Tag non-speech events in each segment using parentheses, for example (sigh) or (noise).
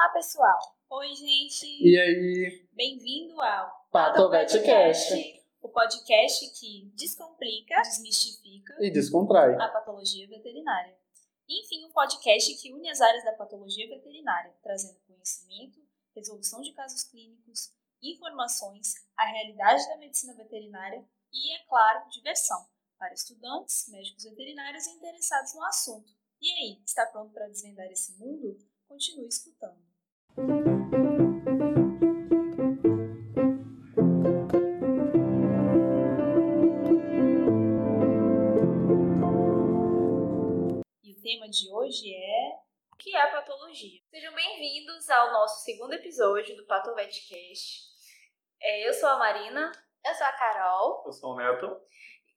Olá, pessoal. Oi, gente. E aí? Bem-vindo ao Patovetcast. o podcast que descomplica, desmistifica E descontrai. a patologia veterinária. Enfim, um podcast que une as áreas da patologia veterinária, trazendo conhecimento, resolução de casos clínicos, informações, a realidade da medicina veterinária e, é claro, diversão para estudantes, médicos veterinários e interessados no assunto. E aí, está pronto para desvendar esse mundo? Continue escutando. E o tema de hoje é o que é a patologia? Sejam bem-vindos ao nosso segundo episódio do Patovetcast. É, eu sou a Marina. Eu sou a Carol. Eu sou o Neto.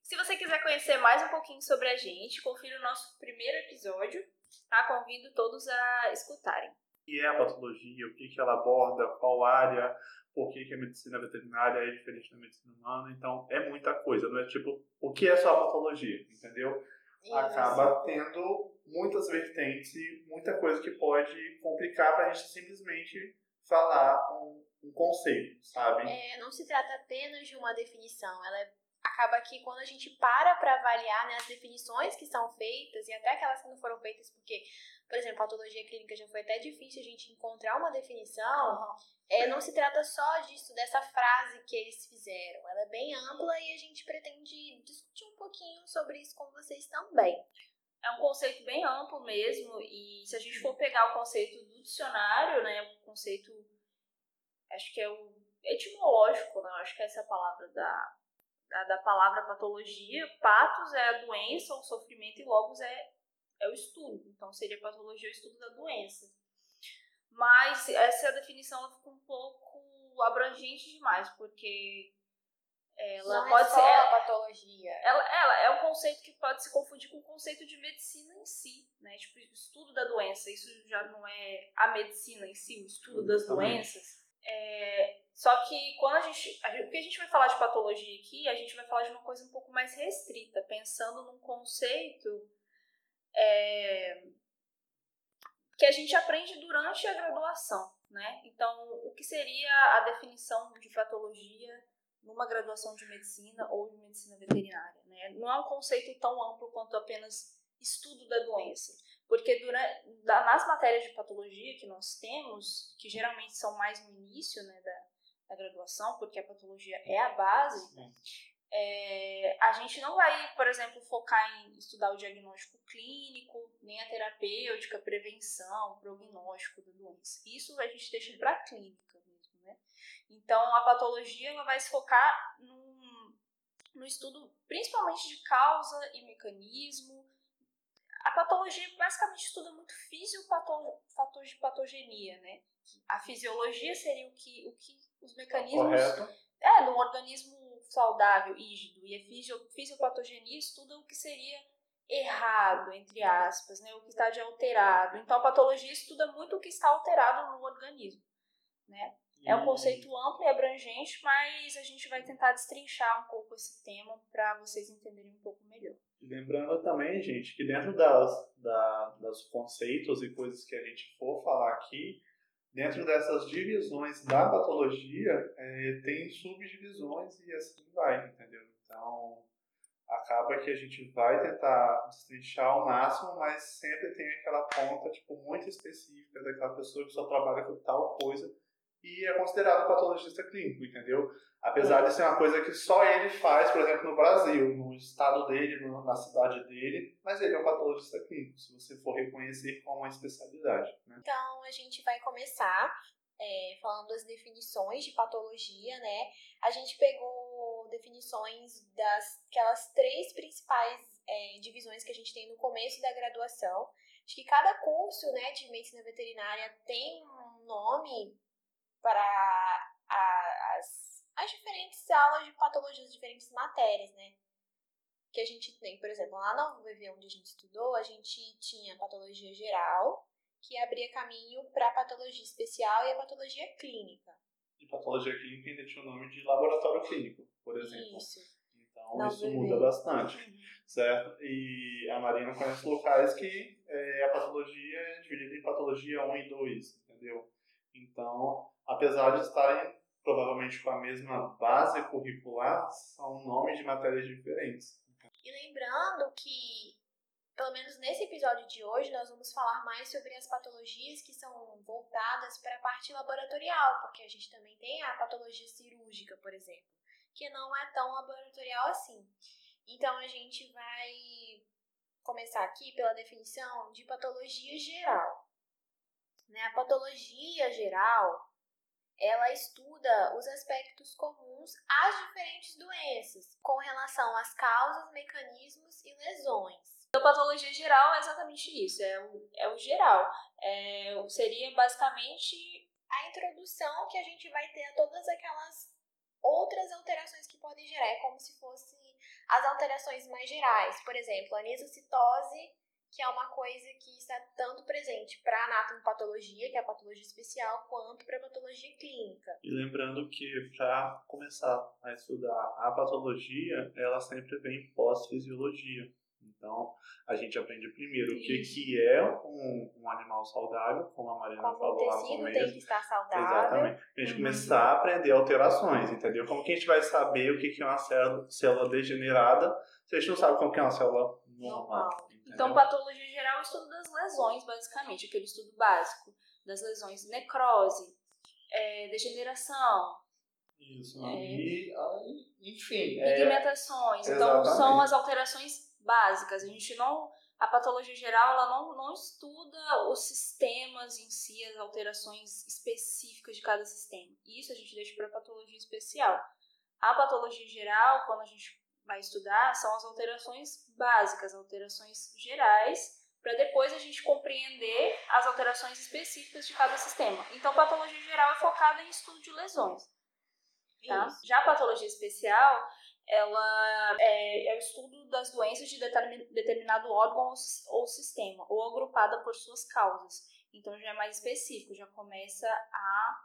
Se você quiser conhecer mais um pouquinho sobre a gente, confira o nosso primeiro episódio, tá? Convido todos a escutarem. O que é a patologia? O que, que ela aborda? Qual área? Por que, que a medicina veterinária é diferente da medicina humana? Então, é muita coisa. Não é tipo, o que é só a patologia? Entendeu? Acaba tendo muitas vertentes e muita coisa que pode complicar para a gente simplesmente falar um, um conceito, sabe? É, não se trata apenas de uma definição, ela é- acaba que quando a gente para para avaliar né, as definições que são feitas e até aquelas que não foram feitas, porque, por exemplo, patologia clínica já foi até difícil a gente encontrar uma definição, é, não se trata só disso, dessa frase que eles fizeram, ela é bem ampla e a gente pretende discutir um pouquinho sobre isso com vocês também. É um conceito bem amplo mesmo, e se a gente for pegar o conceito do dicionário, né, o conceito, acho que é o etimológico, né, acho que essa é a palavra da, da, da palavra patologia, patos é a doença, o sofrimento, e logos é, é o estudo, então seria patologia o estudo da doença. Mas essa definição ela fica um pouco abrangente demais, porque ela não pode é só ser... a patologia. Ela, ela é um conceito que pode se confundir com o conceito de medicina em si, né? Tipo, o estudo da doença. Isso já não é a medicina em si, o estudo das doenças. É, só que quando a gente, gente. Porque a gente vai falar de patologia aqui, a gente vai falar de uma coisa um pouco mais restrita, pensando num conceito é, que a gente aprende durante a graduação, né? Então, o que seria a definição de patologia numa graduação de medicina ou de medicina veterinária, né? Não é um conceito tão amplo quanto apenas estudo da doença, porque durante, nas matérias de patologia que nós temos, que geralmente são mais no início, né, da, da graduação, porque a patologia é a base, Sim. É, a gente não vai, por exemplo, focar em estudar o diagnóstico clínico, nem a terapêutica, prevenção, prognóstico da doença. Isso a gente deixa para a clínica mesmo, né? Então, a patologia ela vai se focar num, no estudo principalmente de causa e mecanismo. A patologia basicamente estuda muito fisiopatologia de patogenia, né? A fisiologia seria o que, o que os mecanismos Correto? é, num organismo saudável, rígido, e a fisio, fisiopatogenia estuda o que seria errado, entre aspas, né, o que está de alterado. Então, a patologia estuda muito o que está alterado no organismo, né? É um E- conceito amplo e abrangente, mas a gente vai tentar destrinchar um pouco esse tema para vocês entenderem um pouco melhor. Lembrando também, gente, que dentro das, da, dos conceitos e coisas que a gente for falar aqui, dentro dessas divisões da patologia, é, tem subdivisões e assim vai, entendeu? Então, acaba que a gente vai tentar destrinchar ao máximo, mas sempre tem aquela ponta, tipo, muito específica daquela pessoa que só trabalha com tal coisa e é considerado patologista clínico, entendeu? Apesar de ser uma coisa que só ele faz, por exemplo, no Brasil, no estado dele, na cidade dele, mas ele é um patologista clínico, se você for reconhecer como uma especialidade. Né? Então, a gente vai começar é, falando das definições de patologia, né? A gente pegou definições das aquelas três principais é, divisões que a gente tem no começo da graduação. Acho que cada curso né, de medicina veterinária tem um nome para a- as, as diferentes aulas de patologias, diferentes matérias, né? Que a gente tem, por exemplo, lá na UVV onde a gente estudou, a gente tinha patologia geral, que abria caminho para a patologia especial e a patologia clínica. E patologia clínica ainda tinha o nome de laboratório clínico, por exemplo. Isso. Então isso muda bastante, certo? E a Marina conhece locais que é, a patologia é dividida em patologia 1 e 2, entendeu? Então, apesar de estarem provavelmente com a mesma base curricular, são nomes de matérias diferentes. E lembrando que, pelo menos nesse episódio de hoje, nós vamos falar mais sobre as patologias que são voltadas para a parte laboratorial, porque a gente também tem a patologia cirúrgica, por exemplo, que não é tão laboratorial assim. Então a gente vai começar aqui pela definição de patologia geral. Né? A patologia geral ela estuda os aspectos comuns às diferentes doenças, com relação às causas, mecanismos e lesões. Então, patologia geral é exatamente isso, é o, é o geral. É, seria basicamente a introdução que a gente vai ter a todas aquelas outras alterações que podem gerar, é como se fosse as alterações mais gerais. Por exemplo, a anisocitose que é uma coisa que está tanto presente para a anatomopatologia, que é a patologia especial, quanto para a patologia clínica. E lembrando que para começar a estudar a patologia, ela sempre vem pós-fisiologia. Então, a gente aprende primeiro o que, que é um, um animal saudável, como a Mariana como falou lá no começo. Tem que estar saudável. Exatamente. A gente uhum. começar a aprender alterações, entendeu? Como que a gente vai saber o que, que é uma célula, célula degenerada se a gente não sabe como que é uma célula normal? normal. Então, patologia geral é o estudo das lesões, basicamente, aquele estudo básico das lesões, necrose, é, degeneração. Isso, é, e, enfim. É, pigmentações. É, então, são as alterações básicas. A gente não. A patologia geral ela não, não estuda os sistemas em si, as alterações específicas de cada sistema. Isso a gente deixa para patologia especial. A patologia geral, quando a gente vai estudar são as alterações básicas, alterações gerais, para depois a gente compreender as alterações específicas de cada sistema. Então, patologia geral é focada em estudo de lesões. Tá? Já a patologia especial, ela é, é, o estudo das doenças de determinado órgão ou sistema, ou agrupada por suas causas. Então já é mais específico, já começa a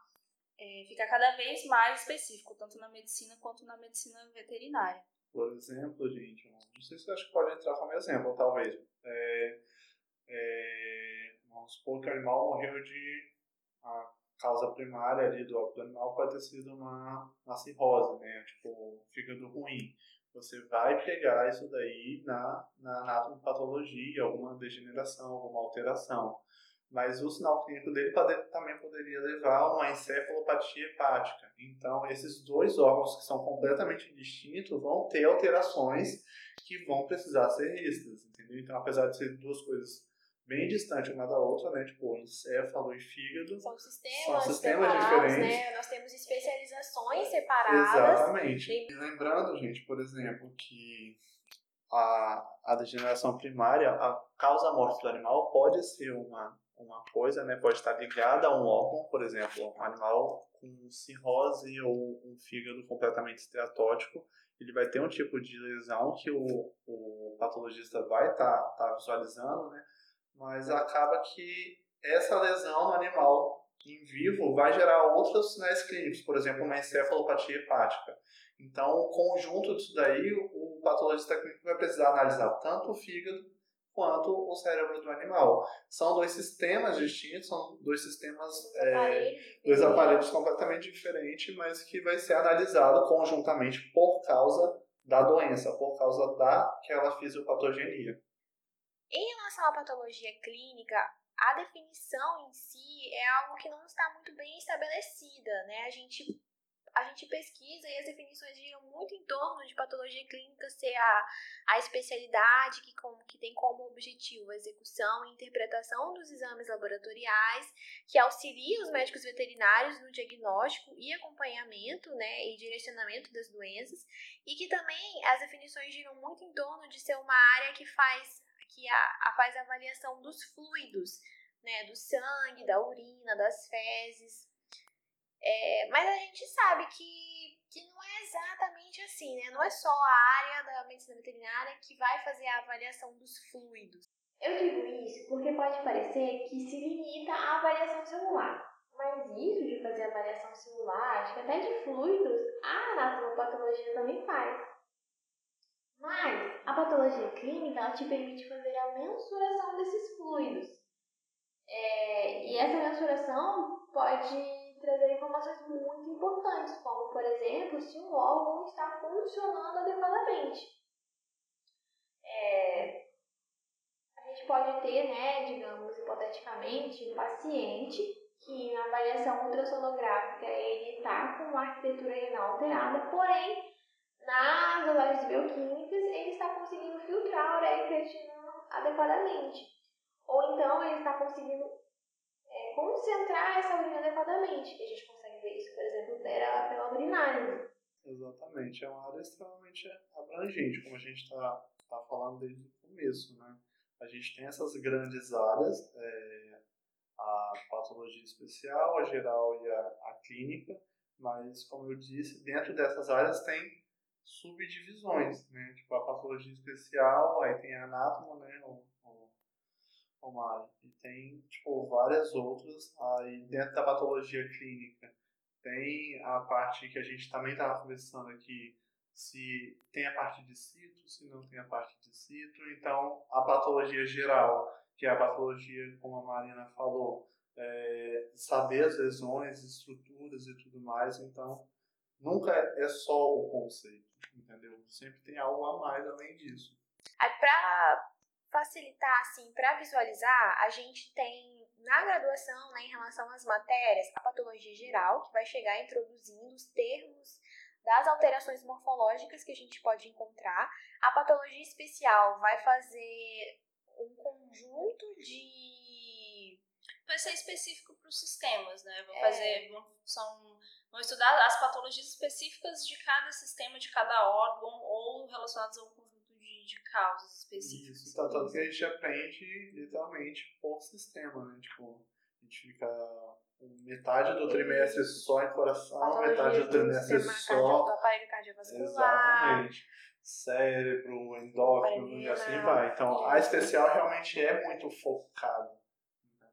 é, ficar cada vez mais específico, tanto na medicina quanto na medicina veterinária. Por exemplo, gente, não sei se acho que pode entrar como exemplo, talvez. É, é, vamos supor que o animal morreu de. A causa primária ali do óbito animal pode ter sido uma, uma cirrose, né? Tipo, fígado ruim. Você vai pegar isso daí na, na anatomopatologia, alguma degeneração, alguma alteração mas o sinal clínico dele também poderia levar a uma encefalopatia hepática. Então, esses dois órgãos que são completamente distintos vão ter alterações que vão precisar ser vistas, entendeu? Então, apesar de ser duas coisas bem distantes uma da outra, né? Tipo, encéfalo e fígado. São sistemas, são sistemas diferentes. Né? Nós temos especializações separadas. Exatamente. E lembrando, gente, por exemplo, que a, a degeneração primária, a causa morte do animal pode ser uma uma coisa, né, pode estar ligada a um órgão, por exemplo, um animal com cirrose ou um fígado completamente esteatótico, ele vai ter um tipo de lesão que o, o patologista vai estar tá, tá visualizando, né, mas acaba que essa lesão no animal em vivo vai gerar outros sinais clínicos, por exemplo, uma encefalopatia hepática. Então, o conjunto disso daí, o patologista clínico vai precisar analisar tanto o fígado quanto o cérebro do animal. São dois sistemas distintos, são dois sistemas, é, dois aparelhos completamente diferentes, mas que vai ser analisado conjuntamente por causa da doença, por causa daquela fisiopatogenia. Em relação à patologia clínica, a definição em si é algo que não está muito bem estabelecida, né? A gente a gente pesquisa e as definições giram muito em torno de patologia clínica ser a, a especialidade que, com, que tem como objetivo a execução e interpretação dos exames laboratoriais, que auxilia os médicos veterinários no diagnóstico e acompanhamento né, e direcionamento das doenças, e que também as definições giram muito em torno de ser uma área que faz, que a, a faz a avaliação dos fluidos, né, do sangue, da urina, das fezes, é, mas a gente sabe que, que não é exatamente assim, né? Não é só a área da medicina veterinária que vai fazer a avaliação dos fluidos. Eu digo isso porque pode parecer que se limita à avaliação celular. Mas isso de fazer avaliação celular, acho que até de fluidos, a anatomopatologia também faz. Mas a patologia clínica ela te permite fazer a mensuração desses fluidos. É, e essa mensuração pode trazer informações muito importantes, como, por exemplo, se um órgão está funcionando adequadamente. É, a gente pode ter, né, digamos, hipoteticamente, um paciente que na avaliação ultrassonográfica ele está com uma arquitetura renal alterada, porém, nas análises bioquímicas ele está conseguindo filtrar a ureia creatina adequadamente. Ou então ele está conseguindo concentrar essa urina adequadamente, que a gente consegue ver isso, por exemplo, pela, pela urinálise. Exatamente, é uma área extremamente abrangente, como a gente está tá falando desde o começo, né? A gente tem essas grandes áreas, é, a patologia especial, a geral e a, a clínica, mas, como eu disse, dentro dessas áreas tem subdivisões, né? Tipo, a patologia especial, aí tem a anátomo, né? O e tem, tipo, várias outras. Aí dentro da patologia clínica tem a parte que a gente também estava conversando aqui, se tem a parte de cito, se não tem a parte de cito. Então, a patologia geral, que é a patologia, como a Marina falou, é, saber as lesões, estruturas e tudo mais. Então, nunca é só o conceito, entendeu? Sempre tem algo a mais além disso. Para facilitar, assim, para visualizar, a gente tem na graduação, né, em relação às matérias, a patologia geral, que vai chegar introduzindo os termos das alterações morfológicas que a gente pode encontrar. A patologia especial vai fazer um conjunto de. Vai ser específico para os sistemas, né? Vão é. fazer. Vão, são, vão estudar as patologias específicas de cada sistema, de cada órgão, ou relacionadas a de, causas específicas. Isso, tá tanto que a gente aprende literalmente por sistema, né? Tipo, a gente fica metade do trimestre só em coração, metade do trimestre só. Do aparelho cardiovascular. Exatamente. Cérebro, endócrino e assim vai. Então, a especial realmente é muito focada.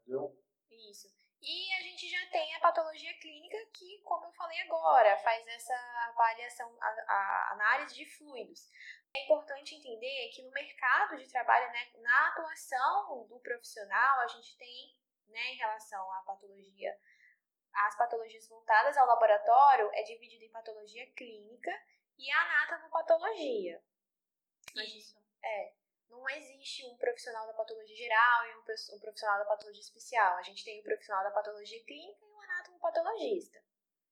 Entendeu? Isso. E a gente já tem a patologia clínica, que, como eu falei agora, faz essa avaliação, a, a análise de fluidos. É importante entender que no mercado de trabalho, né, na atuação do profissional, a gente tem né, em relação à patologia, as patologias voltadas ao laboratório é dividido em patologia clínica e anatomopatologia. Isso. É. Não existe um profissional da patologia geral e um profissional da patologia especial. A gente tem o profissional da patologia clínica e o anatomopatologista.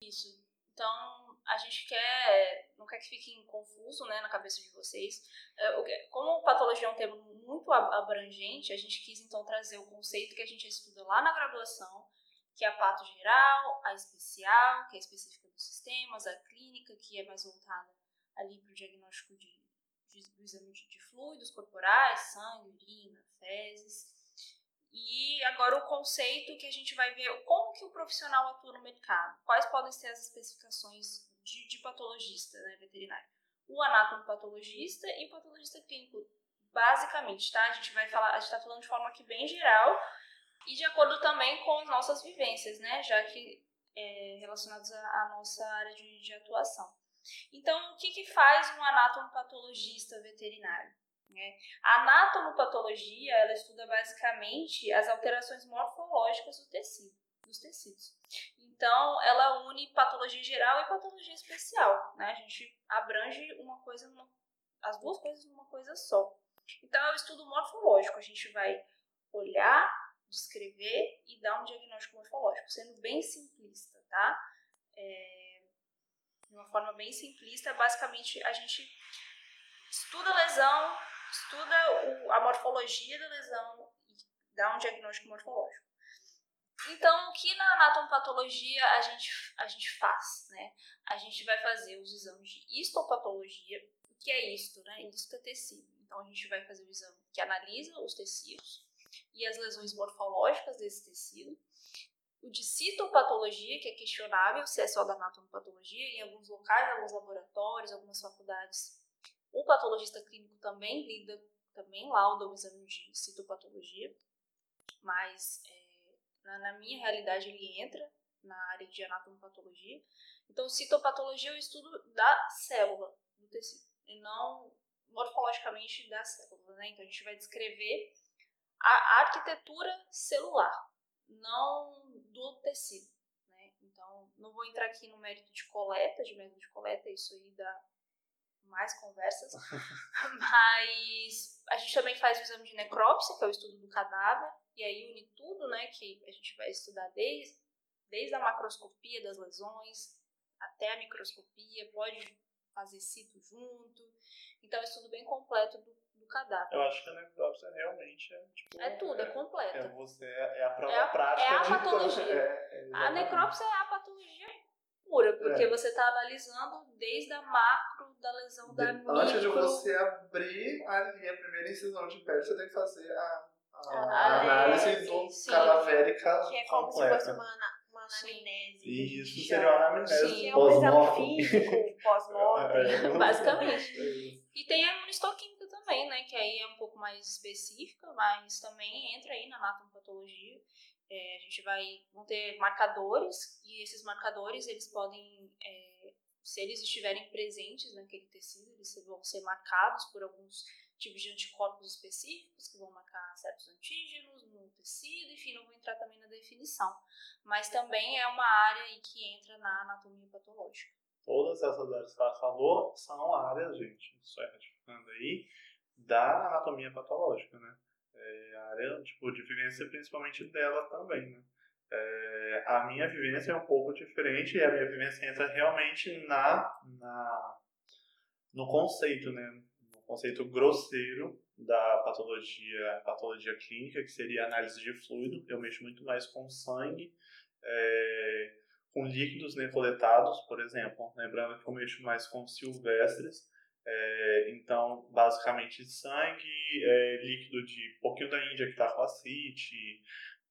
Isso. Então, a gente quer, não quer que fique confuso né, na cabeça de vocês. É, como patologia é um termo muito abrangente, a gente quis então trazer o conceito que a gente estuda lá na graduação, que é a pato geral, a especial, que é específica dos sistemas, a clínica, que é mais voltada ali para o diagnóstico de, de, do exame de, de fluidos corporais, sangue, urina, fezes. E agora o conceito que a gente vai ver como que o profissional atua no mercado, quais podem ser as especificações de, de patologista né, veterinário. O anatomopatologista e patologista clínico, basicamente, tá? A gente vai falar, a gente está falando de forma aqui bem geral e de acordo também com as nossas vivências, né? Já que é, relacionados à, nossa área de, de atuação. Então, o que, que faz um anatomopatologista veterinário? Né? A anatomopatologia ela estuda basicamente as alterações morfológicas do tecido, dos tecidos. Então, ela une patologia geral e patologia especial. Né? A gente abrange uma coisa, as duas coisas numa coisa só. Então, é o estudo morfológico. A gente vai olhar, descrever e dar um diagnóstico morfológico, sendo bem simplista, tá? É, de uma forma bem simplista, basicamente a gente estuda a lesão, estuda o, a morfologia da lesão e dá um diagnóstico morfológico. Então, o que na anatomopatologia a gente, a gente faz? Né? A gente vai fazer os exames de histopatologia. O que é isto? Né? Isto é tecido. Então, a gente vai fazer o exame que analisa os tecidos e as lesões morfológicas desse tecido. O de citopatologia, que é questionável se é só da anatomopatologia, em alguns locais, alguns laboratórios, algumas faculdades o patologista clínico também lida, também lauda o exame de citopatologia, mas é, na, na, minha realidade ele entra na área de anatomopatologia. Então, citopatologia é o estudo da célula do tecido, e não morfologicamente da célula, né? Então, a gente vai descrever a arquitetura celular, não do tecido, né? Então, vou entrar aqui no mérito de coleta, de método de coleta, isso aí dá mais conversas. (laughs) Mas a gente também faz o exame de necrópsia, que é o estudo do cadáver, e aí une tudo, né, que a gente vai estudar desde, desde a macroscopia das lesões até a microscopia, pode fazer cito junto. Então é estudo bem completo do, do cadáver. Eu acho que a necrópsia realmente é tipo, É tudo, é, completo. É, você, é a prova É a- prática é a de- patologia. É, é, A necrópsia é a patologia pura, porque É. você está analisando desde a macro da lesão da micro. Antes de você abrir ali a primeira incisão de pele, você tem que fazer a, a, Ah, análise é, do sim. cadavérica Que é como se completa. fosse uma, anamnese. a Isso chama. seria uma anamnese Sim. Que é um exame pós-mortem. (laughs) físico, pós-mortem. É, Basicamente. é. E tem a imunistoquímica também, né? Que aí é um pouco mais específica, mas também entra aí na anatomopatologia. É, a gente vai vão ter marcadores e esses marcadores eles podem, é, se eles estiverem presentes naquele tecido, eles vão ser marcados por alguns tipos de anticorpos específicos que vão marcar certos antígenos no tecido, enfim, não vou entrar também na definição. Mas também é uma área que entra na anatomia patológica. Todas essas áreas que ela falou são áreas, gente, só retificando aí, da anatomia patológica, né? É a área tipo, de vivência principalmente dela também, né? É, a minha vivência é um pouco diferente e a minha vivência entra realmente na, na no conceito, né? Conceito grosseiro da patologia, patologia clínica, que seria a análise de fluido. Eu mexo muito mais com sangue, é, com líquidos coletados, por exemplo. Lembrando que eu mexo mais com silvestres. É, então, basicamente, sangue, é, líquido de pouquinho da Índia que está com acite,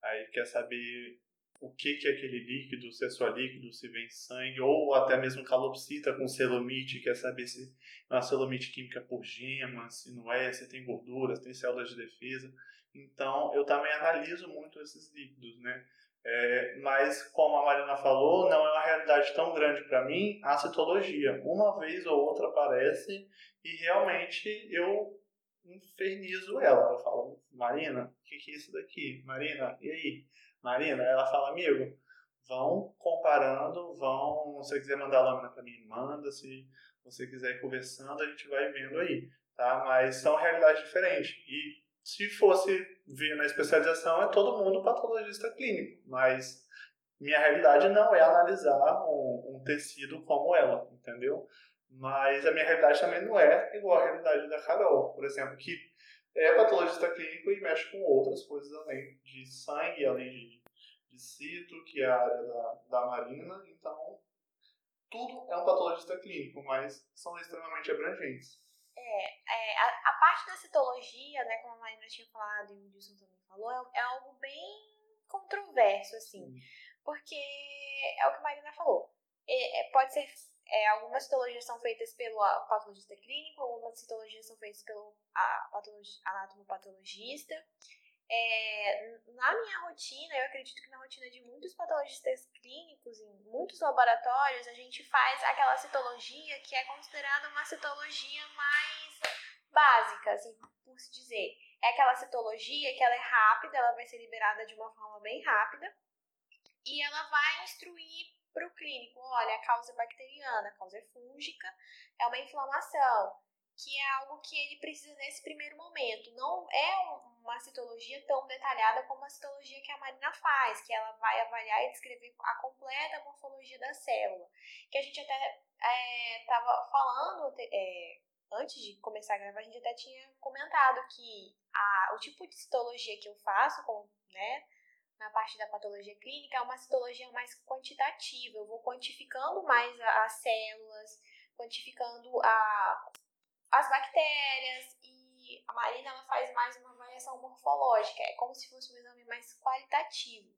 aí quer saber o que, que é aquele líquido, se é só líquido, se vem sangue, ou até mesmo calopsita com celomite, quer saber se é uma celomite química por gema, se não é, se tem gorduras, tem células de defesa. Então, eu também analiso muito esses líquidos, né? É, mas, como a Marina falou, não é uma realidade tão grande para mim a citologia. Uma vez ou outra aparece e realmente eu infernizo ela. Eu falo, Marina, o que, que é isso daqui? Marina, e aí? Marina, ela fala, amigo, vão comparando, vão, se você quiser mandar lâmina para mim, manda, se você quiser ir conversando, a gente vai vendo aí, tá? Mas são realidades diferentes. E se fosse ver na especialização, é todo mundo patologista clínico, mas minha realidade não é analisar um, um tecido como ela, entendeu? Mas a minha realidade também não é igual à realidade da Carol, por exemplo, que é patologista clínico e mexe com outras coisas além de sangue, além de, de cito, que é a área da, da Marina, então tudo é um patologista clínico, mas são extremamente abrangentes. É, a, a parte da citologia, né, como a Marina tinha falado e o Wilson também falou, é, é algo bem controverso, assim. Porque é o que a Marina falou. É, é, pode ser. É, algumas citologias são feitas pelo patologista clínico, algumas citologias são feitas pelo anatomopatologista. É, na minha rotina, eu acredito que na rotina de muitos patologistas clínicos, em muitos laboratórios, a gente faz aquela citologia que é considerada uma citologia mais básica, assim, por se dizer. É aquela citologia que ela é rápida, ela vai ser liberada de uma forma bem rápida e ela vai instruir para o clínico, olha, a causa é bacteriana, a causa é fúngica, é uma inflamação, que é algo que ele precisa nesse primeiro momento. Não é um- uma citologia tão detalhada como a citologia que a Marina faz, que ela vai avaliar e descrever a completa morfologia da célula. Que a gente até estava falando é, antes de começar a gravar, a gente até tinha comentado que a, o tipo de citologia que eu faço, com, né, na parte da patologia clínica, é uma citologia mais quantitativa. Eu vou quantificando mais as células, quantificando a, as bactérias e a Marina ela faz mais uma avaliação morfológica. É como se fosse um exame mais qualitativo.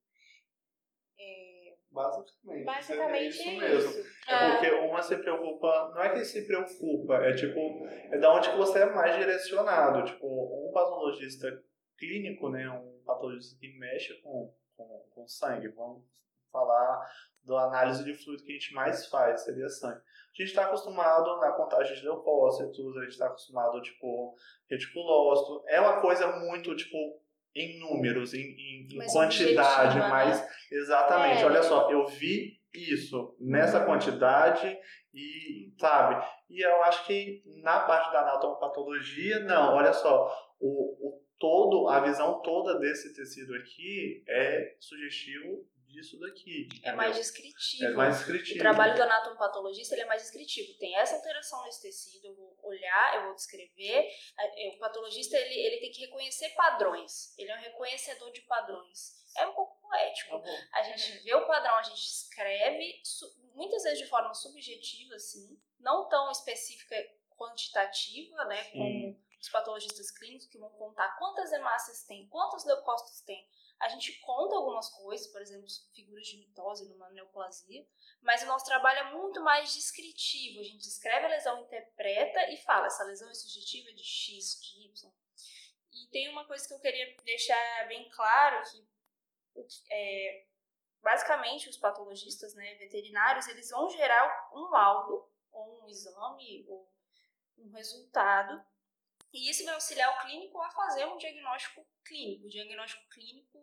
É, Basicamente. basicamente é isso é mesmo. isso. É porque uma se preocupa, não é que se preocupa, é tipo, é da onde que você é mais direcionado. Tipo, um patologista clínico, né, um patologista que mexe com, com, com sangue, vamos falar da análise de fluido que a gente mais faz, seria sangue. A gente está acostumado na contagem de leucócitos, a gente está acostumado, tipo, reticulócito. É uma coisa muito, tipo, em números, em, em, Mais quantidade, objetiva, mas né? exatamente, É. olha só, eu vi isso nessa quantidade e, sabe? E eu acho que na parte da anatomopatologia, não, olha só, o, o todo, a visão toda desse tecido aqui é sugestivo disso daqui. É entendeu? mais descritivo. É mais O descritivo. trabalho do anatomopatologista ele é mais descritivo. Tem essa alteração nesse tecido, eu vou olhar, eu vou descrever. A- O patologista ele, ele tem que reconhecer padrões. Ele é um reconhecedor de padrões. É um pouco poético. Bom. A gente vê o padrão, a gente escreve, muitas vezes de forma subjetiva, assim, não tão específica, quantitativa, né, como. Os patologistas clínicos que vão contar quantas hemácias tem, quantos leucócitos tem. A gente conta algumas coisas, por exemplo, figuras de mitose numa neoplasia, mas o nosso trabalho é muito mais descritivo. A gente descreve a lesão, interpreta e fala, essa lesão é subjetiva de X, de Y. E tem uma coisa que eu queria deixar bem claro, que é, basicamente os patologistas né, veterinários, eles vão gerar um laudo, ou um exame, ou um resultado, e isso vai auxiliar o clínico a fazer um diagnóstico clínico, diagnóstico clínico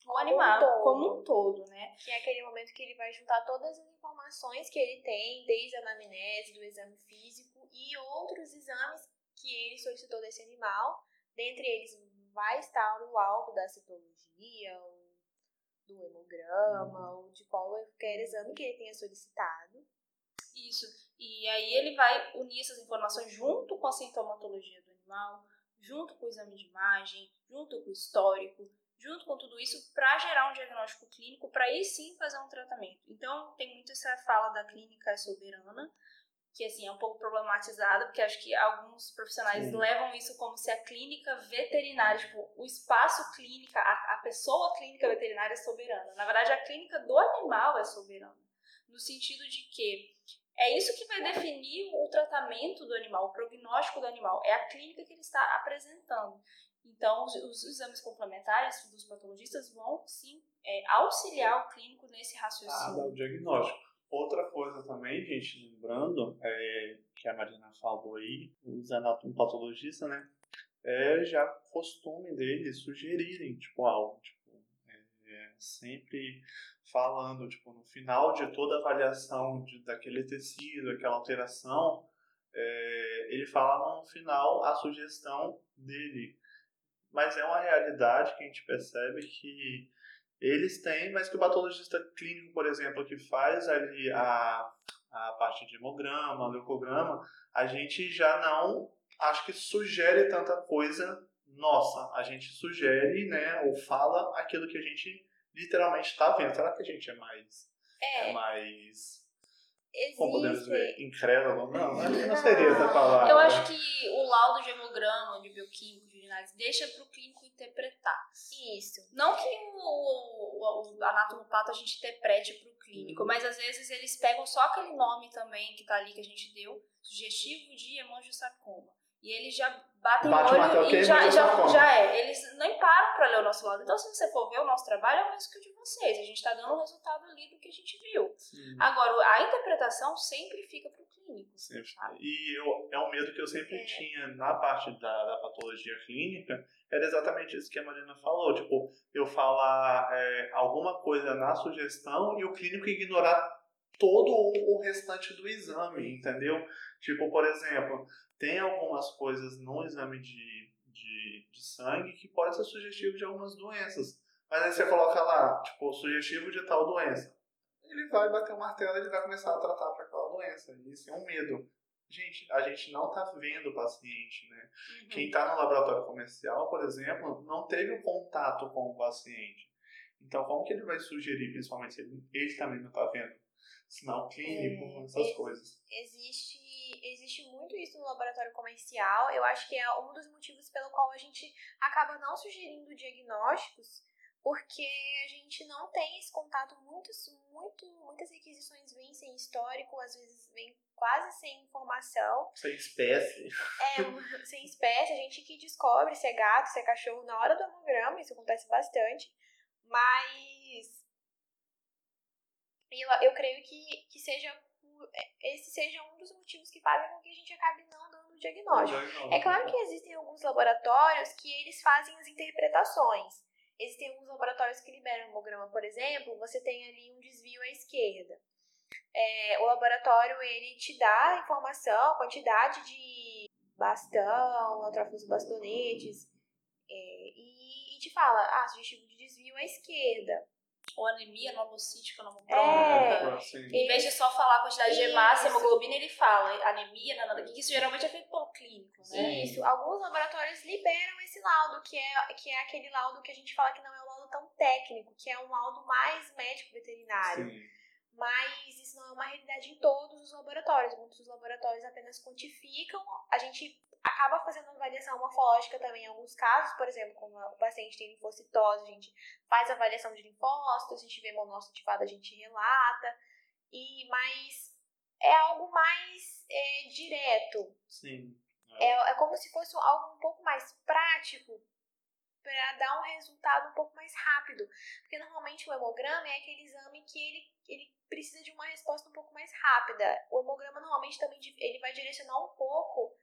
do Como um animal todo. como um todo, né? Que é aquele momento que ele vai juntar todas as informações que ele tem, desde a anamnese, do exame físico e outros exames que ele solicitou desse animal. Dentre eles vai estar o laudo da citologia, o do hemograma, ou de qualquer exame que ele tenha solicitado. Isso. E aí ele vai unir essas informações junto com a sintomatologia do animal, junto com o exame de imagem, junto com o histórico, junto com tudo isso para gerar um diagnóstico clínico, para aí sim fazer um tratamento. Então tem muito essa fala da clínica soberana, que assim é um pouco problematizada, porque acho que alguns profissionais Sim. levam isso como se a clínica veterinária, tipo, o espaço clínica, a, a pessoa clínica veterinária é soberana. Na verdade, a clínica do animal é soberana. No sentido de que é isso que vai definir o tratamento do animal, o prognóstico do animal. É a clínica que ele está apresentando. Então, os, os exames complementares dos patologistas vão, sim, é, auxiliar o clínico nesse Ah, dá raciocínio. o diagnóstico. Outra coisa também, gente, lembrando, é, que a Marina falou aí, os anatomopatologistas, né, é já costume deles sugerirem, tipo, algo, tipo, sempre falando, tipo, no final de toda avaliação de, daquele tecido, aquela alteração, é, ele fala no final a sugestão dele. Mas é uma realidade que a gente percebe que eles têm, mas que o patologista clínico, por exemplo, que faz ali a, a parte de hemograma, leucograma, a gente já não, acho que sugere tanta coisa nossa. A gente sugere, né, ou fala aquilo que a gente literalmente está vendo. Será que a gente é mais, é, É, mais, como podemos existe. dizer, incrédulo? Não, acho que não seria essa palavra. Eu acho que o laudo de hemograma, de bioquímico, de análise, deixa para o clínico interpretar. Isso. Não que o, o, o anatomopata a gente interprete para o clínico, Uhum. mas às vezes eles pegam só aquele nome também que tá ali que a gente deu, sugestivo de hemangiosarcoma. E eles já batem Bate o o olho é e já, já, já é. Eles nem param para ler o nosso laudo. Então, se você for ver, o nosso trabalho é o mesmo que o de vocês. A gente está dando o resultado ali do que a gente viu. Sim. Agora, a interpretação sempre fica para o clínico. Sabe? E eu, é um medo que eu sempre É. tinha na parte da, da patologia clínica, era exatamente isso que a Marina falou. Tipo, eu falar é, alguma coisa na sugestão e o clínico ignorar todo o, o restante do exame, entendeu? Tipo, por exemplo, tem algumas coisas no exame de, de, de sangue que pode ser sugestivo de algumas doenças. Mas aí você coloca lá, tipo, sugestivo de tal doença. Ele vai bater o martelo e ele vai começar a tratar para aquela doença. Isso é um medo. Gente, a gente não tá vendo o paciente, né? Uhum. Quem está no laboratório comercial, por exemplo, não teve o contato com o paciente. Então, como que ele vai sugerir, principalmente se ele, ele também não está vendo sinal clínico, É, essas é- coisas? Existe, existe muito isso no laboratório comercial. Eu acho que é um dos motivos pelo qual a gente acaba não sugerindo diagnósticos, porque a gente não tem esse contato muito, muito muitas requisições vêm sem histórico, às vezes vêm quase sem informação. Sem espécie. É, (laughs) (laughs) sem espécie, a gente que descobre se é gato, se é cachorro na hora do hemograma, isso acontece bastante. Mas eu, eu creio que, que seja esse seja um dos motivos que fazem com que a gente acabe não dando no diagnóstico. É claro que existem alguns laboratórios que eles fazem as interpretações. Existem alguns laboratórios que liberam hemograma, por exemplo, você tem ali um desvio à esquerda. É, o laboratório, ele te dá informação, quantidade de bastão, neutrófilos bastonetes, é, e, e, te fala, ah, sugestivo de desvio à esquerda ou anemia nomocítica, nomocrônica. É, em vez de só falar a quantidade de hemácia, hemoglobina, ele fala anemia, nada, que isso geralmente é feito pelo clínico, né? Isso. Alguns laboratórios liberam esse laudo, que é, que é aquele laudo que a gente fala que não é um laudo tão técnico, que é um laudo mais médico-veterinário. Mas isso não é uma realidade em todos os laboratórios. Muitos dos laboratórios apenas quantificam. A gente acaba fazendo avaliação morfológica também em alguns casos, por exemplo, quando o paciente tem linfocitose, a gente faz avaliação de linfócitos, a gente vê monócito ativado, a gente relata, e mas é algo mais é, direto. Sim. É. é, é como se fosse algo um pouco mais prático para dar um resultado um pouco mais rápido. Porque normalmente o hemograma é aquele exame que ele, ele precisa de uma resposta um pouco mais rápida. O hemograma normalmente também ele vai direcionar um pouco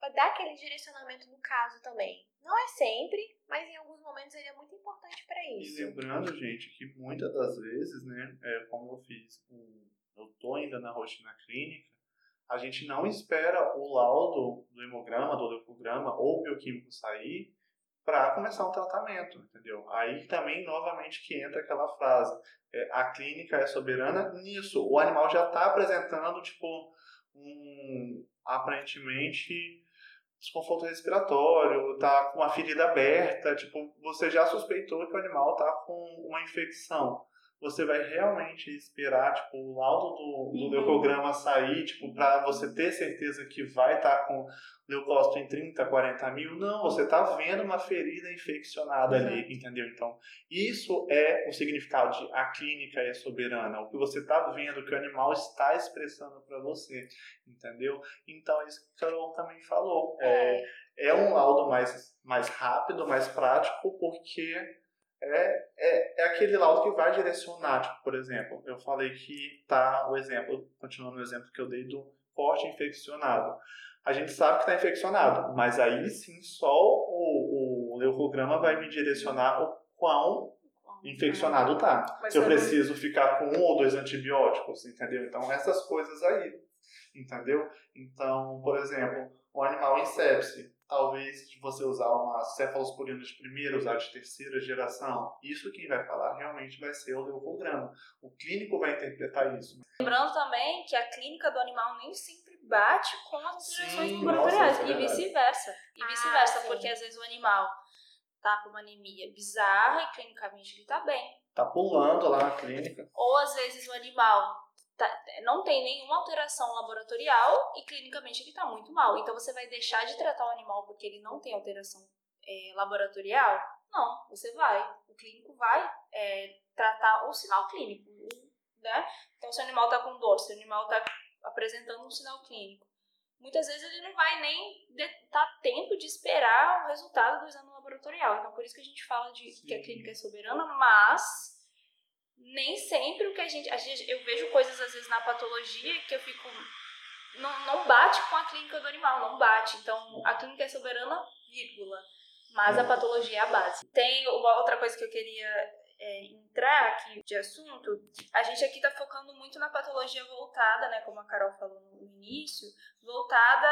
para dar aquele direcionamento no caso também. Não é sempre, mas em alguns momentos ele é muito importante para isso. E lembrando, gente, que muitas das vezes, né, é, como eu fiz, um, eu tô ainda na rotina clínica, a gente não espera o laudo do hemograma, do leucograma ou bioquímico sair para começar um tratamento, entendeu? Aí também, novamente, que entra aquela frase, é, a clínica é soberana nisso. O animal já está apresentando, tipo, um, aparentemente, desconforto respiratório, tá com uma ferida aberta, tipo, você já suspeitou que o animal tá com uma infecção você vai realmente esperar tipo, o laudo do, do uhum. leucograma sair, tipo, para você ter certeza que vai estar tá com leucócito em 30, 40 mil? Não, você está vendo uma ferida infeccionada uhum. ali, entendeu? Então, isso é o significado de a clínica é soberana, o que você está vendo, que o animal está expressando para você, entendeu? Então, isso que o Carol também falou. É, é um laudo mais, mais rápido, mais prático, porque é, é, é aquele laudo que vai direcionar, tipo, por exemplo, eu falei que tá o exemplo, continuando no exemplo que eu dei do corte infeccionado. A gente sabe que está infeccionado, mas aí sim só o, o leucograma vai me direcionar o quão infeccionado tá. Mas Se eu preciso ficar com um ou dois antibióticos, entendeu? Então essas coisas aí, entendeu? Então, por exemplo, o animal em sepse, talvez de você usar uma cefalosporina de primeira, usar de terceira geração. Isso quem vai falar realmente vai ser o leucograma. O clínico vai interpretar isso. Lembrando também que a clínica do animal nem sempre bate com as observações laboratoriais é e vice-versa. E ah, vice-versa, porque às vezes o animal tá com uma anemia bizarra e clinicamente ele tá bem. Tá pulando lá na clínica. Ou às vezes o animal tá, não tem nenhuma alteração laboratorial e clinicamente ele está muito mal. Então você vai deixar de tratar o animal porque ele não tem alteração é, laboratorial? Não, você vai. O clínico vai é, tratar o sinal clínico, né? Então se o animal está com dor, se o animal está apresentando um sinal clínico, muitas vezes ele não vai nem estar tá tempo de esperar o resultado do exame laboratorial. Então por isso que a gente fala de Sim. que a clínica é soberana, mas nem sempre o que a gente, a gente. Eu vejo coisas às vezes na patologia que eu fico. Não, não bate com a clínica do animal, não bate. Então a clínica é soberana, vírgula. Mas a uhum. patologia é a base. Tem uma outra coisa que eu queria é, entrar aqui de assunto. A gente aqui está focando muito na patologia voltada, né? Como a Carol falou no início, voltada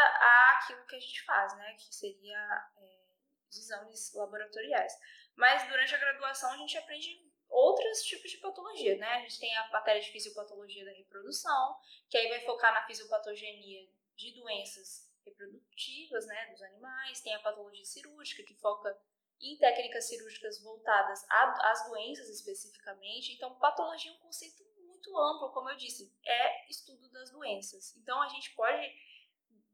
àquilo que a gente faz, né? Que seria é, os exames laboratoriais. Mas durante a graduação a gente aprende outros tipos de patologia, né? A gente tem a matéria de fisiopatologia da reprodução, que aí vai focar na fisiopatogenia de doenças reprodutivas, né, dos animais. Tem a patologia cirúrgica, que foca em técnicas cirúrgicas voltadas às doenças especificamente. Então, patologia é um conceito muito amplo, como eu disse, é estudo das doenças. Então, a gente pode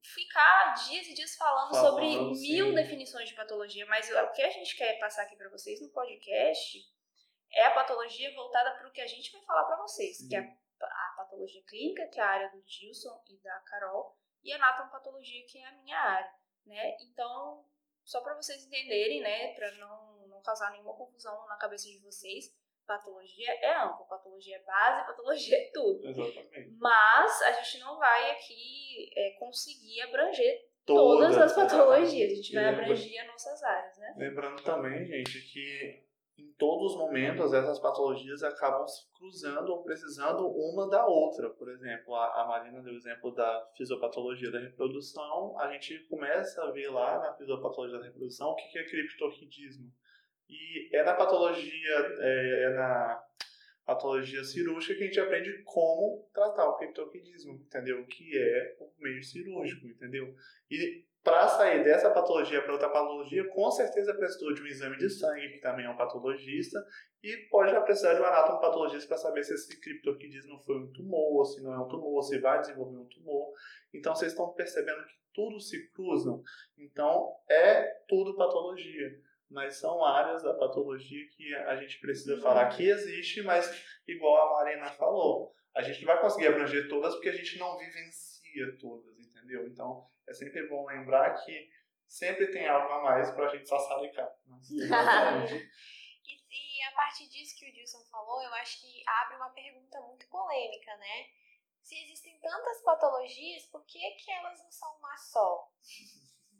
ficar dias e dias falando, falando sobre mil sim. definições de patologia, mas o que a gente quer passar aqui para vocês no podcast é a patologia voltada para o que a gente vai falar para vocês, Sim. que é a, patologia clínica, que é a área do Gilson e da Carol, e a anatomopatologia, que é a minha área, né? Então, só para vocês entenderem, né, para não, não causar nenhuma confusão na cabeça de vocês, patologia é amplo, patologia é base, (laughs) patologia é tudo. Exatamente. Mas a gente não vai aqui é, conseguir abranger todas, Todas, as patologias. A gente vai abranger nossas áreas, né? Lembrando também, gente, que em todos os momentos essas patologias acabam se cruzando ou precisando uma da outra. Por exemplo, a, Marina deu o exemplo da fisiopatologia da reprodução. A gente começa a ver lá na fisiopatologia da reprodução o que é criptorquidismo. E é na patologia, é, é na patologia cirúrgica que a gente aprende como tratar o criptorquidismo, entendeu? Que é o meio cirúrgico, entendeu? E para sair dessa patologia para outra patologia, com certeza precisou de um exame de sangue, que também é um patologista, e pode já precisar de um anatomopatologista para saber se esse criptorquidismo foi um tumor, se não é um tumor, se vai desenvolver um tumor. Então vocês estão percebendo que tudo se cruzam. Então é tudo patologia. Mas são áreas da patologia que a gente precisa falar que existe, mas igual a Marina falou, a gente não vai conseguir abranger todas porque a gente não vivencia todas, entendeu? Então é sempre bom lembrar que sempre tem algo a mais pra gente sassaricar. Mas, (laughs) exatamente. E, e a partir disso que o Dilson falou, eu acho que abre uma pergunta muito polêmica, né? Se existem tantas patologias, por que, que elas não são uma só?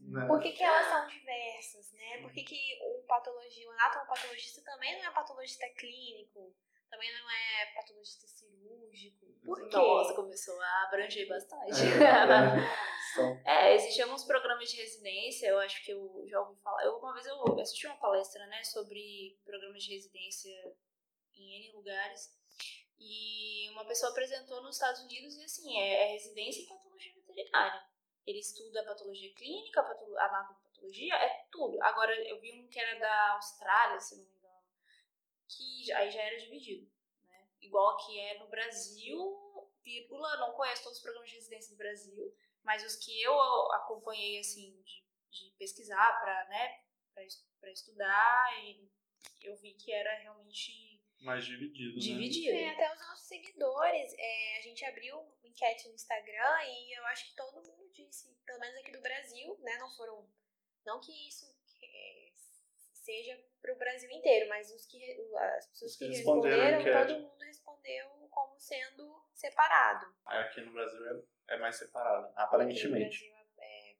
Né? Por que, que elas são diversas, né? Por que, que o patologia, o anatomopatologista também não é patologista clínico? Também não é patologista cirúrgico? Por quê? Nossa, começou a abranger bastante. (laughs) São- É, existem alguns programas de residência, eu acho que eu já ouvi falar. Eu, uma vez eu assisti uma palestra, né, sobre programas de residência em N lugares. E uma pessoa apresentou nos Estados Unidos e assim, é, é residência em patologia veterinária. Ele estuda a patologia clínica, a patolo- a anatopatologia, é tudo. Agora, eu vi um que era da Austrália, se não me engano, que aí já era dividido. Né? Igual que é no Brasil, vírgula, não conheço todos os programas de residência do Brasil, mas os que eu acompanhei, assim, de, de pesquisar para né, pra es- pra estudar, e eu vi que era realmente mais dividido, né? dividido. É, até os nossos seguidores, é, a gente abriu uma enquete no Instagram e eu acho que todo mundo disse, pelo menos aqui do Brasil, né? Não foram. Não que isso é, seja pro Brasil inteiro, mas os que, as pessoas que responderam todo mundo respondeu como sendo separado. Aqui no Brasil é, é mais separado, aparentemente. Brasil, é,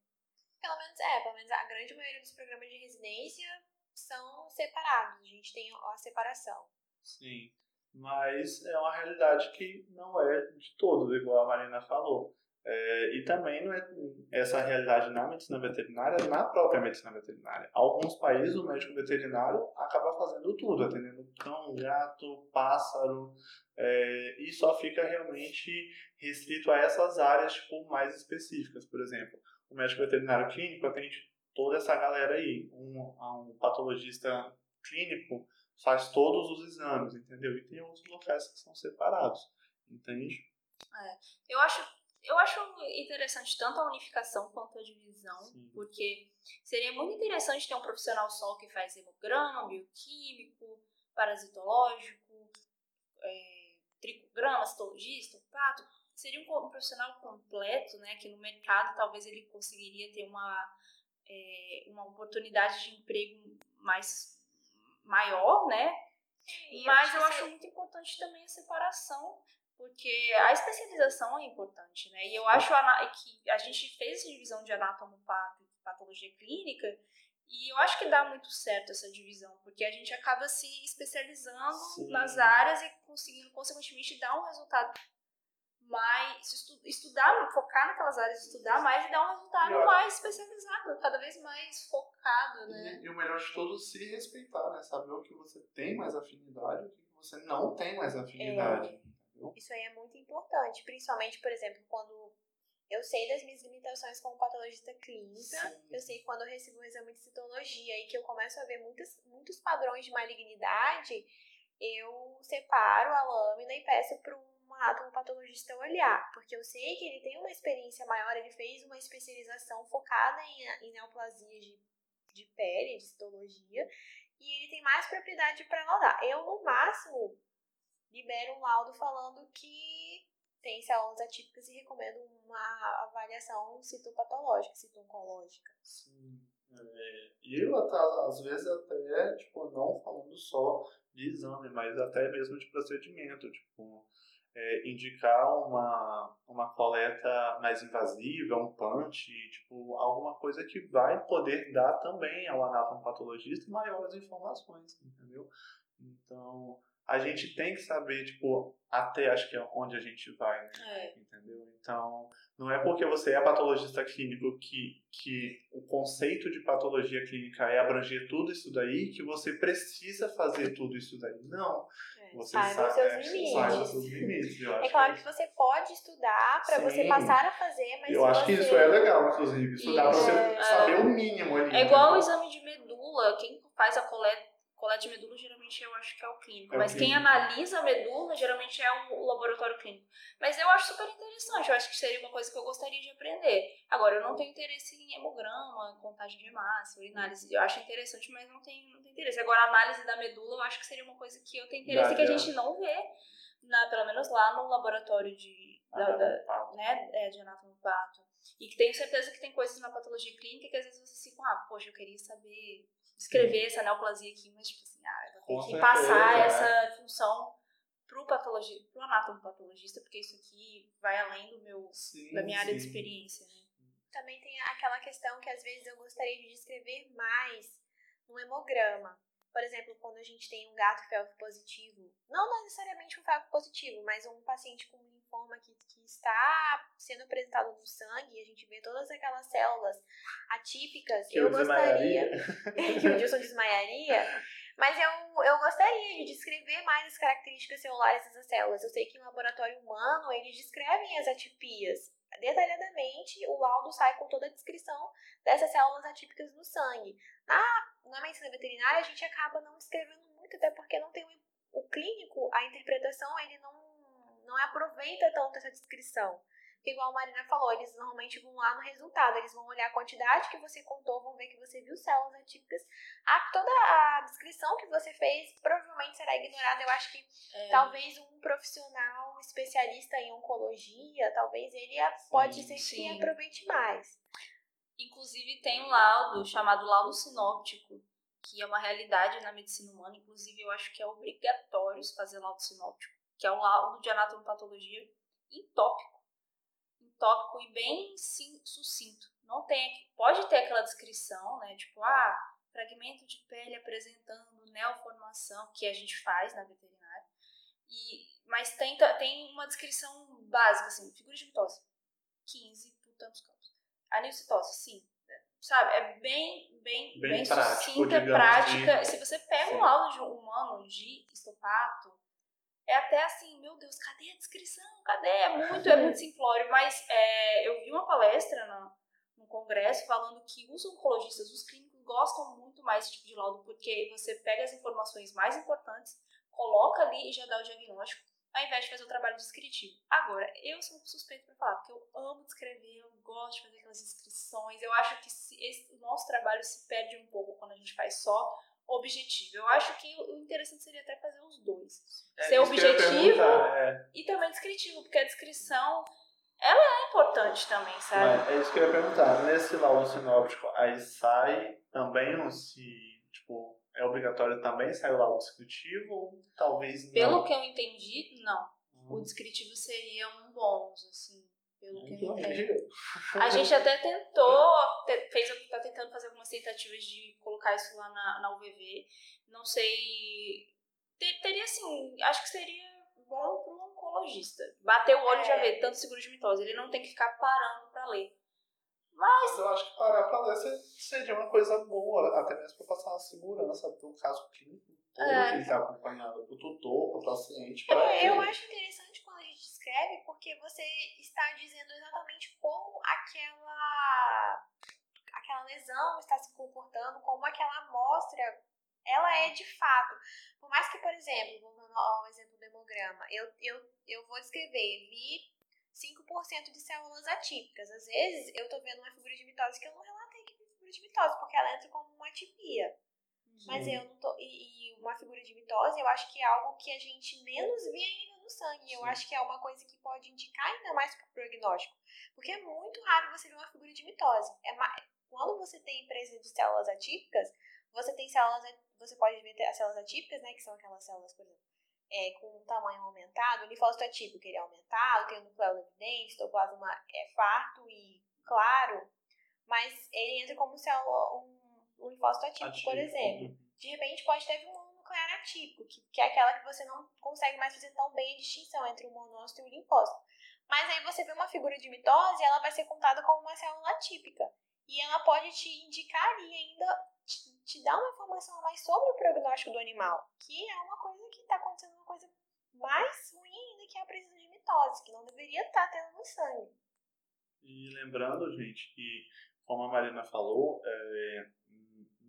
pelo menos é, pelo menos a grande maioria dos programas de residência são separados. A gente tem a separação. Sim. Mas é uma realidade que não é de todos, igual a Marina falou. É, e também não é essa realidade na medicina veterinária, na própria medicina veterinária. Alguns países, o médico veterinário acaba fazendo tudo, atendendo cão, gato, pássaro, é, e só fica realmente restrito a essas áreas tipo, mais específicas. Por exemplo, o médico veterinário clínico atende toda essa galera aí. Um, um patologista clínico faz todos os exames, entendeu? E tem outros locais que são separados, entende? Eu acho, eu acho interessante tanto a unificação quanto a divisão, Sim. porque seria muito interessante ter um profissional só que faz hemograma, bioquímico, parasitológico, é, tricograma, citologista, pato. Seria um, profissional completo, né, que no mercado talvez ele conseguiria ter uma, é, uma oportunidade de emprego mais maior, né? E Mas eu acho muito importante também a separação, porque a especialização é importante, né? E eu acho que a gente fez essa divisão de anatomopato e patologia clínica, e eu acho que dá muito certo essa divisão, porque a gente acaba se especializando Sim. nas áreas e conseguindo, consequentemente, dar um resultado mais. estu- estudar, focar naquelas áreas, estudar mais e dar um resultado acho- mais especializado, cada vez mais focado, né? E, e o melhor de tudo, se respeitar, né? Saber o que você tem mais afinidade e o que você não tem mais afinidade. entendeu? Isso aí é muito importante, principalmente, por exemplo, quando eu sei das minhas limitações como patologista clínica, Sim. eu sei que quando eu recebo um exame de citologia e que eu começo a ver muitos, muitos padrões de malignidade, eu separo a lâmina e peço para um anatomopatologista olhar, porque eu sei que ele tem uma experiência maior, ele fez uma especialização focada em, em neoplasias de, de pele, de citologia, e ele tem mais propriedade para laudar. Eu, no máximo, libero um laudo falando que tem células atípicas e recomendo uma avaliação citopatológica, cito-oncológica. Sim. É, e eu, até, às vezes, até, tipo, não falando só de exame, mas até mesmo de procedimento. Tipo, é, indicar uma, uma coleta mais invasiva, um punch, tipo, alguma coisa que vai poder dar também ao anatomopatologista maiores informações, entendeu? Então, a gente tem que saber, tipo, até acho que é onde a gente vai, né? É. Entendeu? Então, não é porque você é patologista clínico que, que o conceito de patologia clínica é abranger tudo isso daí, que você precisa fazer tudo isso daí. Não. É, Você sabe, seus é, limites. seus limites. Eu É claro que, que você pode estudar para você passar a fazer, mas eu acho que isso é legal, inclusive. Estudar pra você É, saber o mínimo ali. É igual o exame de medula. Quem faz a coleta, coleta de medula, geralmente eu acho que é o clínico. É o Mas quem clínico. analisa a medula, geralmente é o laboratório clínico. Mas eu acho super interessante. Eu acho que seria uma coisa que eu gostaria de aprender. Agora, eu não tenho interesse em hemograma, contagem de massa, urinálise. Eu acho interessante, mas não tenho, não tenho interesse. Agora, a análise da medula, eu acho que seria uma coisa que eu tenho interesse e que a gente não vê, na, pelo menos lá no laboratório de, da- da- né, é, de anatomopato. E que tenho certeza que tem coisas na patologia clínica que às vezes você fica, ah, poxa, eu queria saber escrever essa neoplasia aqui, mas tipo assim, ah, eu vou ter que certeza, passar é. essa função pro patologia, pro anatomopatologista, porque isso aqui vai além do meu, Sim, da minha área de sim. experiência, né? Também tem aquela questão que às vezes eu gostaria de descrever mais no hemograma. Por exemplo, quando a gente tem um gato felve positivo, não necessariamente um felve positivo, mas um paciente com linfoma que, que está sendo apresentado no sangue, e a gente vê todas aquelas células atípicas, Que eu eu gostaria (laughs) que o Dilson desmaiaria, mas eu, eu gostaria de descrever mais as características celulares dessas células. Eu sei que em laboratório humano eles descrevem as atipias detalhadamente, o laudo sai com toda a descrição dessas células atípicas no sangue. Na, na medicina veterinária a gente acaba não escrevendo muito, até porque não tem o, o clínico, a interpretação, ele não, não aproveita tanto essa descrição. Porque igual a Marina falou, eles normalmente vão lá no resultado, eles vão olhar a quantidade que você contou, vão ver que você viu células atípicas. A, toda a descrição que você fez provavelmente será ignorada. Eu acho que É, talvez um profissional especialista em oncologia, talvez ele a- pode ser que sim. aproveite mais. Inclusive tem um laudo chamado laudo sinóptico, que é uma realidade na medicina humana. Inclusive eu acho que é obrigatório fazer laudo sinóptico, que é um laudo de anatomopatologia em tópico. Em tópico e bem sim, sucinto. Não tem, pode ter aquela descrição, né? Tipo, ah, fragmento de pele apresentando neoformação, que a gente faz na veterinária. E, mas tem, tem uma descrição básica, assim, figura de mitose. 15 por tantos campos. Anilcitose, sim. Sabe, é bem, bem, Bem bem, prático, sucinta, prática. de- Se você pega Sim. um laudo de um humano de estopato, é até assim, meu Deus, cadê a descrição? Cadê? É muito, é muito (laughs) simplório. Mas é, eu vi uma palestra no, no congresso falando que os oncologistas, os clínicos, gostam muito mais desse tipo de laudo, porque você pega as informações mais importantes, coloca ali e já dá o diagnóstico, ao invés de fazer o trabalho descritivo. Agora, eu sou suspeito para falar, porque eu amo descrever, eu gosto de fazer aquelas descrições. Eu acho que se- esse- o nosso trabalho se perde um pouco quando a gente faz só objetivo. Eu acho que o o interessante seria até fazer os dois. É Ser objetivo é. e também descritivo, porque a descrição ela é importante também, sabe? Mas é isso que eu ia perguntar. Nesse laudo sinóptico, aí sai também um se, tipo, é obrigatório também sair o laudo descritivo ou talvez não? Pelo que eu entendi, não. O Hum, descritivo seria um bônus, assim, pelo que eu entendi. A gente até tentou, te- fez, tá tentando fazer algumas tentativas de colocar isso lá na, na UVV. Não sei. te- teria assim, acho que seria bom para um oncologista. Bater o olho e já É. ver tanto seguro de mitose. Ele não tem que ficar parando para ler. Mas eu acho que parar pra ler se- seria uma coisa boa, até mesmo pra passar uma segurança pro caso clínico. É. ele tá acompanhado pro tutor, pro paciente, pra É, eu acho interessante porque você está dizendo exatamente como aquela aquela lesão está se comportando, como aquela amostra ela é de fato. Por mais que, por exemplo, voltando ao exemplo do hemograma, eu, eu, eu vou descrever, vi 5% de células atípicas. Às vezes eu tô vendo uma figura de mitose que eu não relatei que é figura de mitose, porque ela entra como uma atipia. Mas Sim. eu não tô. E, e uma figura de mitose, eu acho que é algo que a gente menos vê ainda no sangue. Eu Sim. acho que é uma coisa que pode indicar ainda mais pro prognóstico. Porque é muito raro você ver uma figura de mitose. É Quando você tem presença de células atípicas, você tem células. Você pode ver as células atípicas, né? Que são aquelas células, por exemplo, é, com um tamanho aumentado, o linfócito atípico ele é aumentado, tem o nucleolo evidente, o citoplasma é farto e claro, mas ele entra como é um, um linfócito atípico, atípico, por exemplo. Uhum. De repente pode ter um nuclear atípico, que, que é aquela que você não consegue mais fazer tão bem a distinção entre o monócito e o linfócito. Mas aí você vê uma figura de mitose, ela vai ser contada como uma célula típica. E ela pode te indicar e ainda te, te dar uma informação mais sobre o prognóstico do animal, que é uma coisa que está acontecendo uma coisa mais ruim ainda que é a presença de mitose, que não deveria estar tá tendo no sangue. E lembrando, gente, que como a Marina falou, é,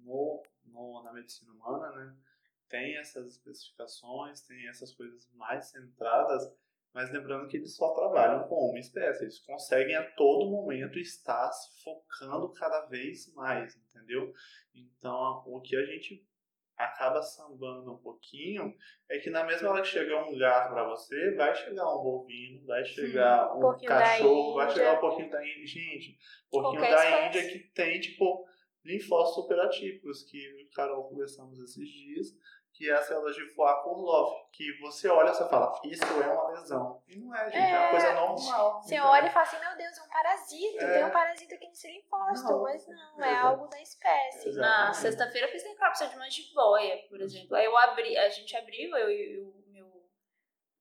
no, no, na medicina humana, né, tem essas especificações, tem essas coisas mais centradas mas lembrando que eles só trabalham com uma espécie, eles conseguem a todo momento estar se focando cada vez mais, entendeu? Então, o que a gente acaba sambando um pouquinho é que na mesma hora que chegar um gato para você, vai chegar um bovino, vai chegar um, um cachorro, vai chegar um pouquinho da Índia. Gente, um pouquinho Qualquer da espécie. Índia que tem, tipo, linfócitos superatípicos, que o Carol conversamos esses dias que é a célula de Foix-Kurloff, que você olha e você fala, isso é uma lesão. E não é, gente, é, é uma coisa normal. Você olha e fala assim, meu Deus, é um parasita, é. tem um parasita aqui nesse linfócito, mas não, é algo da espécie. Exatamente. Na sexta-feira eu fiz necrópsia de manjiboia, por exemplo. Aí eu abri, a gente abriu, eu e o meu,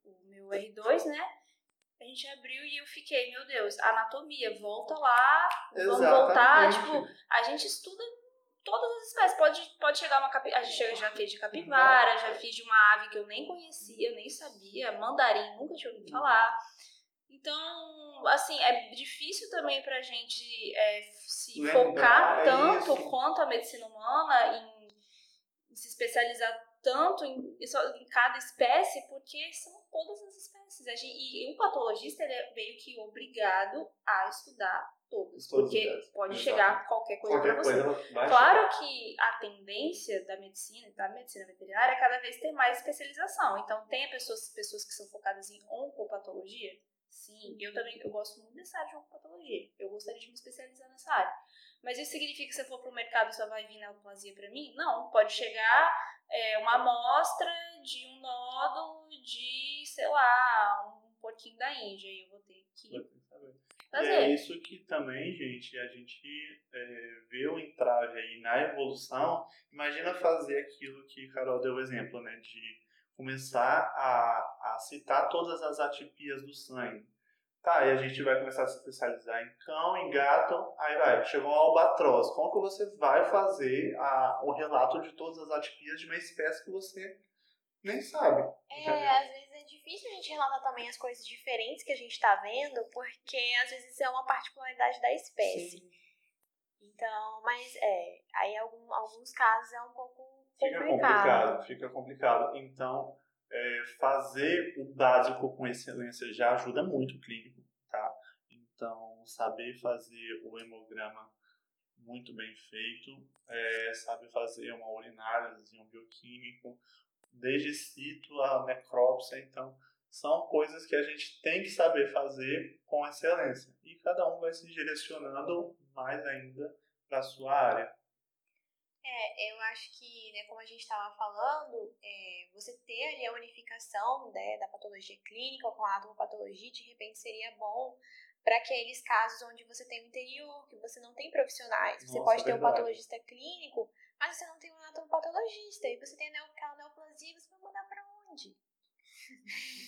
o meu R2, né? A gente abriu e eu fiquei, meu Deus, anatomia, volta lá, vamos Exatamente. voltar. Tipo, a gente estuda todas as espécies. Pode, pode chegar uma capivara. A gente já fez de capivara, já fiz de uma ave que eu nem conhecia, nem sabia. Mandarim, nunca tinha ouvido falar. Então, assim, é difícil também pra gente é, se Lembra, focar é tanto isso. quanto a medicina humana em, em se especializar tanto em, em, cada espécie, porque são todas as espécies. E, o patologista ele é meio que obrigado a estudar todas, porque pode Exato. chegar qualquer coisa para você. Coisa claro que a tendência da medicina, da medicina veterinária, é cada vez ter mais especialização. Então, tem pessoas, pessoas que são focadas em oncopatologia? Sim, eu também eu gosto muito dessa área de oncopatologia. Eu gostaria de me especializar nessa área. Mas isso significa que se eu for para o mercado só vai vir neoplasia para mim? Não, pode chegar é, uma amostra de um nódulo de, sei lá, um porquinho da Índia. E eu vou ter que fazer. E é isso que também, gente, a gente é, vê o entrave aí na evolução. Imagina fazer aquilo que Carol deu o exemplo, né? De começar a, a citar todas as atipias do sangue. Tá, e a gente vai começar a se especializar em cão, em gato, aí vai, chegou um albatroz. Como que você vai fazer a, o relato de todas as atipias de uma espécie que você nem sabe? É, entendeu? às vezes é difícil a gente relatar também as coisas diferentes que a gente está vendo, porque às vezes é uma particularidade da espécie. Sim. Então, mas é, aí algum, alguns casos é um pouco fica complicado. Fica complicado, Então, é, fazer o básico com excelência já ajuda muito o clínico, tá? Então, saber fazer o hemograma muito bem feito, é, saber fazer uma urinálise, um bioquímico, desde cito a necrópsia, então são coisas que a gente tem que saber fazer com excelência e cada um vai se direcionando mais ainda para a sua área. É, eu acho que, né, como a gente estava falando, é, você ter ali a unificação né, da patologia clínica com a atomopatologia, de repente seria bom para aqueles casos onde você tem o interior, que você não tem profissionais. Você Nossa, pode ter verdade. um patologista clínico, mas você não tem um anatomopatologista. E você tem aquela neoplasia, você vai mandar para onde?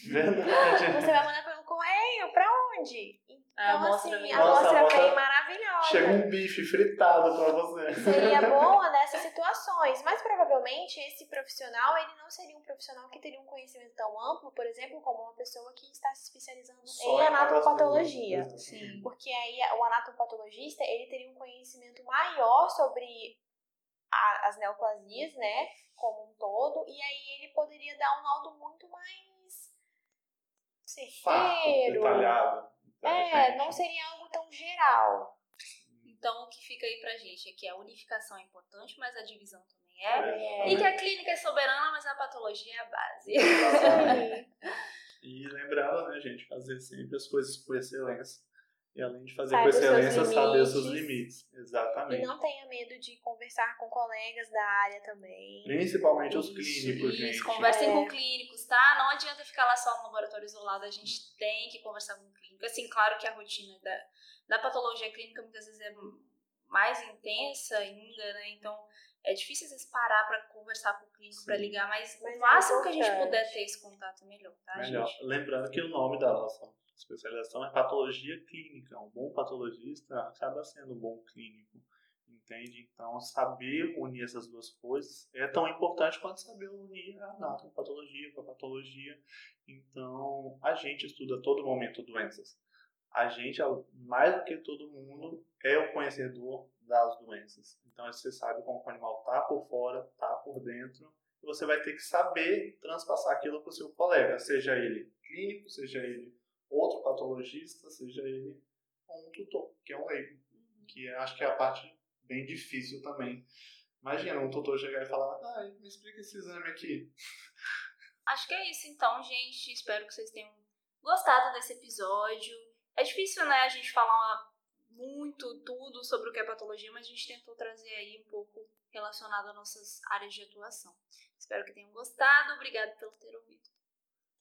Verdade. (laughs) Você vai mandar pelo correio? Pra onde? Então, assim, a amostra vem maravilhosa. Chega um bife fritado pra você. Seria boa nessas situações, mas provavelmente esse profissional, ele não seria um profissional que teria um conhecimento tão amplo, por exemplo, como uma pessoa que está se especializando Só em anatomopatologia. Sim. Porque aí o anatomopatologista, ele teria um conhecimento maior sobre a, as neoplasias, né, como um todo, e aí ele poderia dar um laudo muito mais certeiro. detalhado. É, não seria algo tão geral. Então, o que fica aí pra gente é que a unificação é importante, mas a divisão também é. é. E que a clínica é soberana, mas a patologia é a base. (laughs) e lembrando, né, gente, fazer sempre as coisas por excelência. E além de fazer Sabe com excelência, saber os seus limites. Exatamente. E não tenha medo de conversar com colegas da área também. Principalmente os clínicos, Isso, gente. conversem É. com clínicos, tá? Não adianta ficar lá só no laboratório isolado, a gente tem que conversar com o clínico. Assim, claro que a rotina da, da patologia clínica muitas vezes é mais intensa ainda, né? Então é difícil às vezes parar pra conversar com o clínico, pra Sim. ligar, mas, Mas o é máximo que a gente puder ter esse contato melhor, tá, Melhor. gente? Lembrando que o nome da nossa especialização é patologia clínica. Um bom patologista acaba sendo um bom clínico. Entende? Então, saber unir essas duas coisas é tão importante quanto saber unir a anatompatologia com a patologia. Então, a gente estuda a todo momento doenças. A gente, mais do que todo mundo, é o conhecedor das doenças. Então, você sabe como o animal está por fora, está por dentro, você vai ter que saber transpassar aquilo para o seu colega, seja ele clínico, seja ele outro patologista, seja ele um tutor, que é um leigo, que eu acho que é a parte bem difícil também. Imagina um tutor chegar e falar, ah, me explica esse exame aqui. (laughs) Acho que é isso então, gente. Espero que vocês tenham gostado desse episódio. É difícil, né, a gente falar muito, tudo sobre o que é patologia, mas a gente tentou trazer aí um pouco relacionado às nossas áreas de atuação. Espero que tenham gostado. Obrigada por ter ouvido.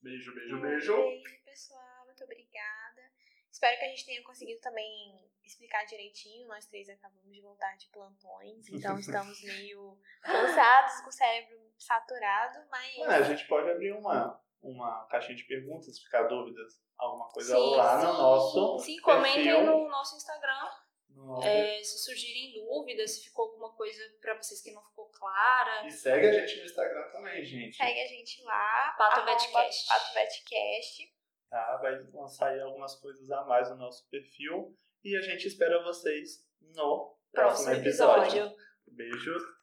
Beijo, beijo, beijo. Beijo, pessoal. Muito obrigada. Espero que a gente tenha conseguido também explicar direitinho. Nós três acabamos de voltar de plantões, então (laughs) estamos meio cansados, com o cérebro saturado, mas. A gente pode abrir uma, uma caixinha de perguntas, ficar dúvidas, alguma coisa Sim, lá sim. no nosso Sim, comentem no nosso Instagram é, se surgirem dúvidas, se ficou alguma coisa pra vocês que não ficou clara. E segue a gente no Instagram também, gente. Segue a gente lá. Pato Vetcast. Pato Vetcast. Tá? Vai lançar aí algumas coisas a mais no nosso perfil. E a gente espera vocês no próximo, Próximo episódio. episódio. Beijo. Tchau. Tchau.